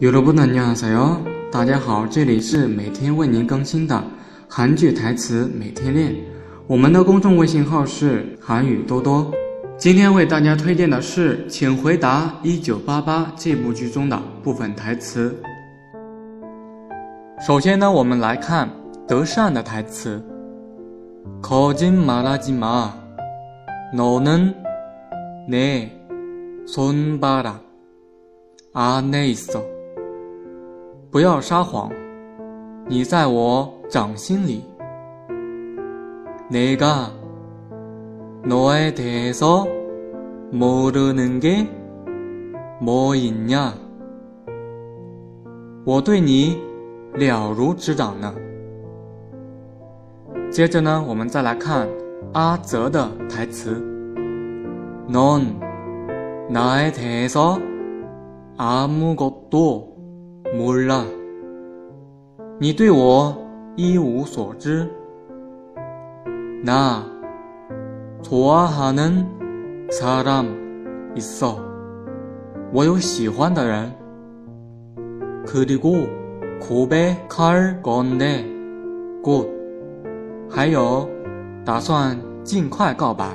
여러분안녕하세요，大家好，这里是每天为您更新的韩剧台词每天练。我们的公众微信号是韩语多多。今天为大家推荐的是《请回答一九八八》这部剧中的部分台词。首先呢，我们来看德善的台词：“거짓말하지 마， 너는내손바닥안에있어。” 不要撒谎，你在我掌心里。내가너에대해서모르는게뭐있 냐？ 我对你了如指掌呢。接着呢，我们再来看阿泽的台词：넌나에대해서아무것도 몰 라， 你对我一无所知。나좋아하는사람있 어， 我有喜欢的人。그리고고백할건 데， 곧， 还有打算尽快告白。